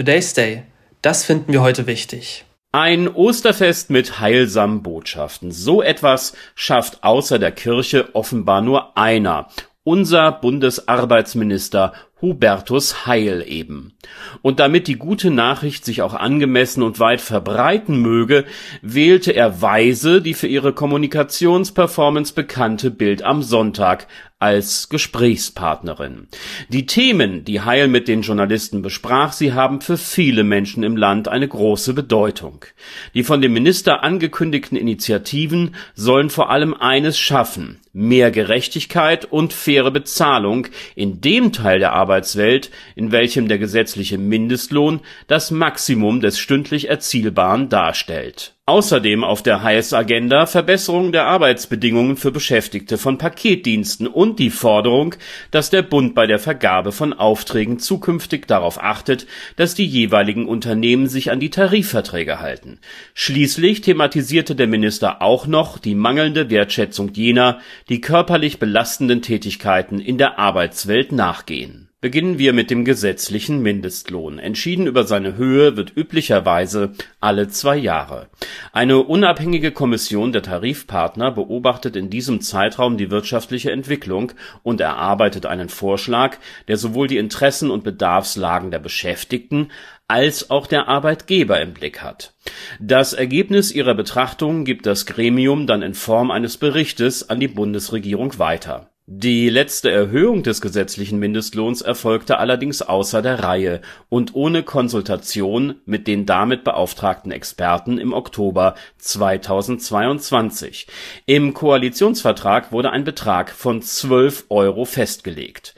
Today's Day. Das finden wir heute wichtig. Ein Osterfest mit heilsamen Botschaften. So etwas schafft außer der Kirche offenbar nur einer. Unser Bundesarbeitsminister Hubertus Heil eben. Und damit die gute Nachricht sich auch angemessen und weit verbreiten möge, wählte er weise die für ihre Kommunikationsperformance bekannte Bild am Sonntag als Gesprächspartnerin. Die Themen, die Heil mit den Journalisten besprach, sie haben für viele Menschen im Land eine große Bedeutung. Die von dem Minister angekündigten Initiativen sollen vor allem eines schaffen, mehr Gerechtigkeit und faire Bezahlung in dem Teil der Arbeitswelt, in welchem der gesetzliche Mindestlohn das Maximum des stündlich Erzielbaren darstellt Außerdem auf der Heiß-Agenda Verbesserung der Arbeitsbedingungen für Beschäftigte von Paketdiensten und die Forderung, dass der Bund bei der Vergabe von Aufträgen zukünftig darauf achtet, dass die jeweiligen Unternehmen sich an die Tarifverträge halten. Schließlich thematisierte der Minister auch noch die mangelnde Wertschätzung jener, die körperlich belastenden Tätigkeiten in der Arbeitswelt nachgehen Beginnen wir mit dem gesetzlichen Mindestlohn. Entschieden über seine Höhe wird üblicherweise alle zwei Jahre. Eine unabhängige Kommission der Tarifpartner beobachtet in diesem Zeitraum die wirtschaftliche Entwicklung und erarbeitet einen Vorschlag, der sowohl die Interessen und Bedarfslagen der Beschäftigten als auch der Arbeitgeber im Blick hat. Das Ergebnis ihrer Betrachtungen gibt das Gremium dann in Form eines Berichtes an die Bundesregierung weiter die letzte Erhöhung des gesetzlichen Mindestlohns erfolgte allerdings außer der Reihe und ohne Konsultation mit den damit beauftragten Experten im Oktober 2022. Im Koalitionsvertrag wurde ein Betrag von 12 Euro festgelegt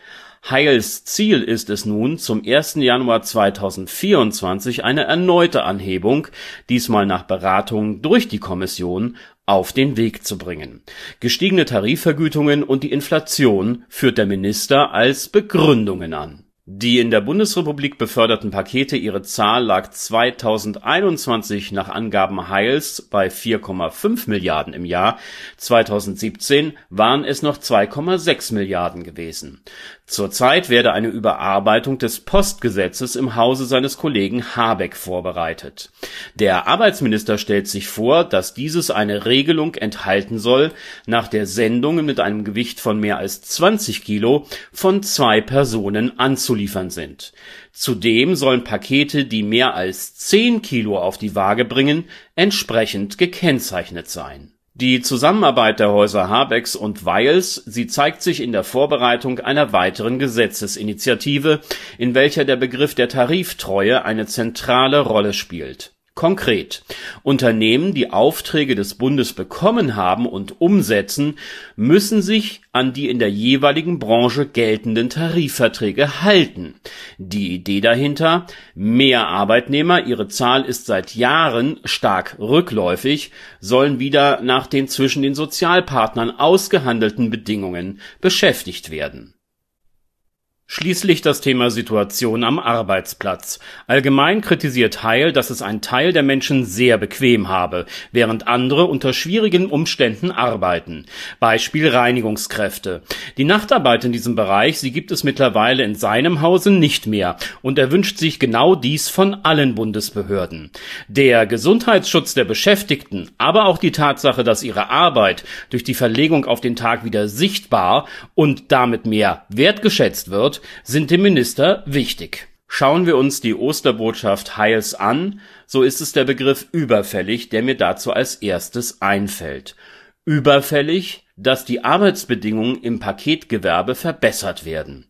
Heils Ziel ist es nun, zum 1. Januar 2024 eine erneute Anhebung, diesmal nach Beratung durch die Kommission, auf den Weg zu bringen. Gestiegene Tarifvergütungen und die Inflation führt der Minister als Begründungen an die in der Bundesrepublik beförderten Pakete, ihre Zahl lag 2021 nach Angaben Heils bei 4,5 Milliarden im Jahr, 2017 waren es noch 2,6 Milliarden gewesen. Zurzeit werde eine Überarbeitung des Postgesetzes im Hause seines Kollegen Habeck vorbereitet. Der Arbeitsminister stellt sich vor, dass dieses eine Regelung enthalten soll, nach der Sendungen mit einem Gewicht von mehr als 20 Kilo von zwei Personen anzuliefern sind. Zudem sollen Pakete, die mehr als 10 Kilo auf die Waage bringen, entsprechend gekennzeichnet sein die Zusammenarbeit der Häuser Habecks und Weils, sie zeigt sich in der Vorbereitung einer weiteren Gesetzesinitiative, in welcher der Begriff der Tariftreue eine zentrale Rolle spielt Konkret: Unternehmen, die Aufträge des Bundes bekommen haben und umsetzen, müssen sich an die in der jeweiligen Branche geltenden Tarifverträge halten. Die Idee dahinter: Mehr Arbeitnehmer, ihre Zahl ist seit Jahren stark rückläufig, sollen wieder nach den zwischen den Sozialpartnern ausgehandelten Bedingungen beschäftigt werden Schließlich das Thema Situation am Arbeitsplatz. Allgemein kritisiert Heil, dass es ein Teil der Menschen sehr bequem habe, während andere unter schwierigen Umständen arbeiten. Beispiel Reinigungskräfte. Die Nachtarbeit in diesem Bereich, sie gibt es mittlerweile in seinem Hause nicht mehr und er wünscht sich genau dies von allen Bundesbehörden. Der Gesundheitsschutz der Beschäftigten, aber auch die Tatsache, dass ihre Arbeit durch die Verlegung auf den Tag wieder sichtbar und damit mehr wertgeschätzt wird, sind dem Minister wichtig. Schauen wir uns die Osterbotschaft Heils an, so ist es der Begriff überfällig, der mir dazu als erstes einfällt. Überfällig, dass die Arbeitsbedingungen im Paketgewerbe verbessert werden.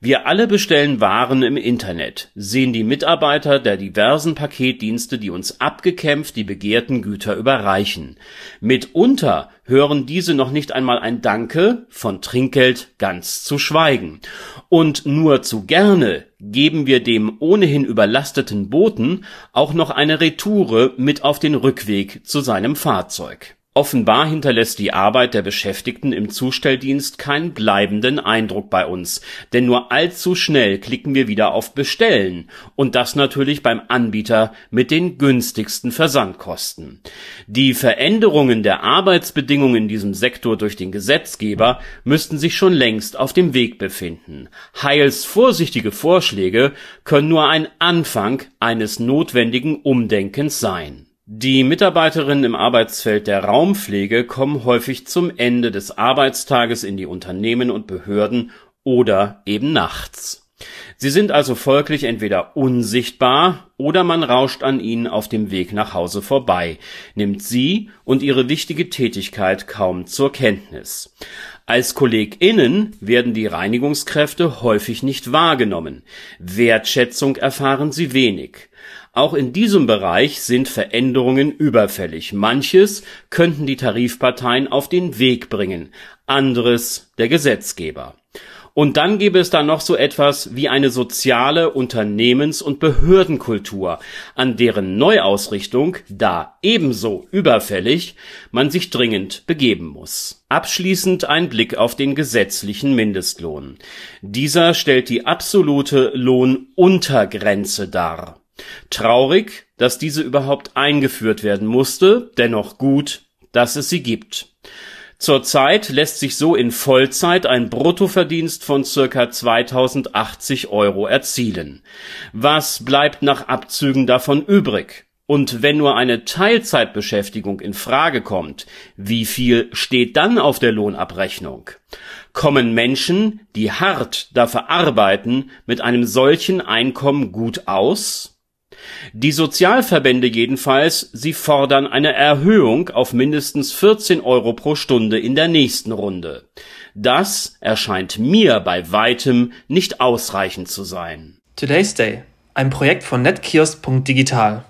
Wir alle bestellen Waren im Internet, sehen die Mitarbeiter der diversen Paketdienste, die uns abgekämpft die begehrten Güter überreichen. Mitunter hören diese noch nicht einmal ein Danke, von Trinkgeld ganz zu schweigen. Und nur zu gerne geben wir dem ohnehin überlasteten Boten auch noch eine Retoure mit auf den Rückweg zu seinem Fahrzeug Offenbar hinterlässt die Arbeit der Beschäftigten im Zustelldienst keinen bleibenden Eindruck bei uns, denn nur allzu schnell klicken wir wieder auf Bestellen und das natürlich beim Anbieter mit den günstigsten Versandkosten. Die Veränderungen der Arbeitsbedingungen in diesem Sektor durch den Gesetzgeber müssten sich schon längst auf dem Weg befinden. Heils vorsichtige Vorschläge können nur ein Anfang eines notwendigen Umdenkens sein die Mitarbeiterinnen im Arbeitsfeld der Raumpflege kommen häufig zum Ende des Arbeitstages in die Unternehmen und Behörden oder eben nachts. Sie sind also folglich entweder unsichtbar oder man rauscht an ihnen auf dem Weg nach Hause vorbei, nimmt sie und ihre wichtige Tätigkeit kaum zur Kenntnis. Als KollegInnen werden die Reinigungskräfte häufig nicht wahrgenommen. Wertschätzung erfahren sie wenig. Auch in diesem Bereich sind Veränderungen überfällig. Manches könnten die Tarifparteien auf den Weg bringen, anderes der Gesetzgeber. Und dann gäbe es da noch so etwas wie eine soziale Unternehmens- und Behördenkultur, an deren Neuausrichtung, da ebenso überfällig, man sich dringend begeben muss. Abschließend ein Blick auf den gesetzlichen Mindestlohn. Dieser stellt die absolute Lohnuntergrenze dar. Traurig, dass diese überhaupt eingeführt werden musste, dennoch gut, dass es sie gibt. Zurzeit lässt sich so in Vollzeit ein Bruttoverdienst von circa 2080 Euro erzielen. Was bleibt nach Abzügen davon übrig? Und wenn nur eine Teilzeitbeschäftigung in Frage kommt, wie viel steht dann auf der Lohnabrechnung? Kommen Menschen, die hart dafür arbeiten, mit einem solchen Einkommen gut aus? Die Sozialverbände jedenfalls, sie fordern eine Erhöhung auf mindestens 14 Euro pro Stunde in der nächsten Runde. Das erscheint mir bei weitem nicht ausreichend zu sein. Today's Day, ein Projekt von netkiosk.digital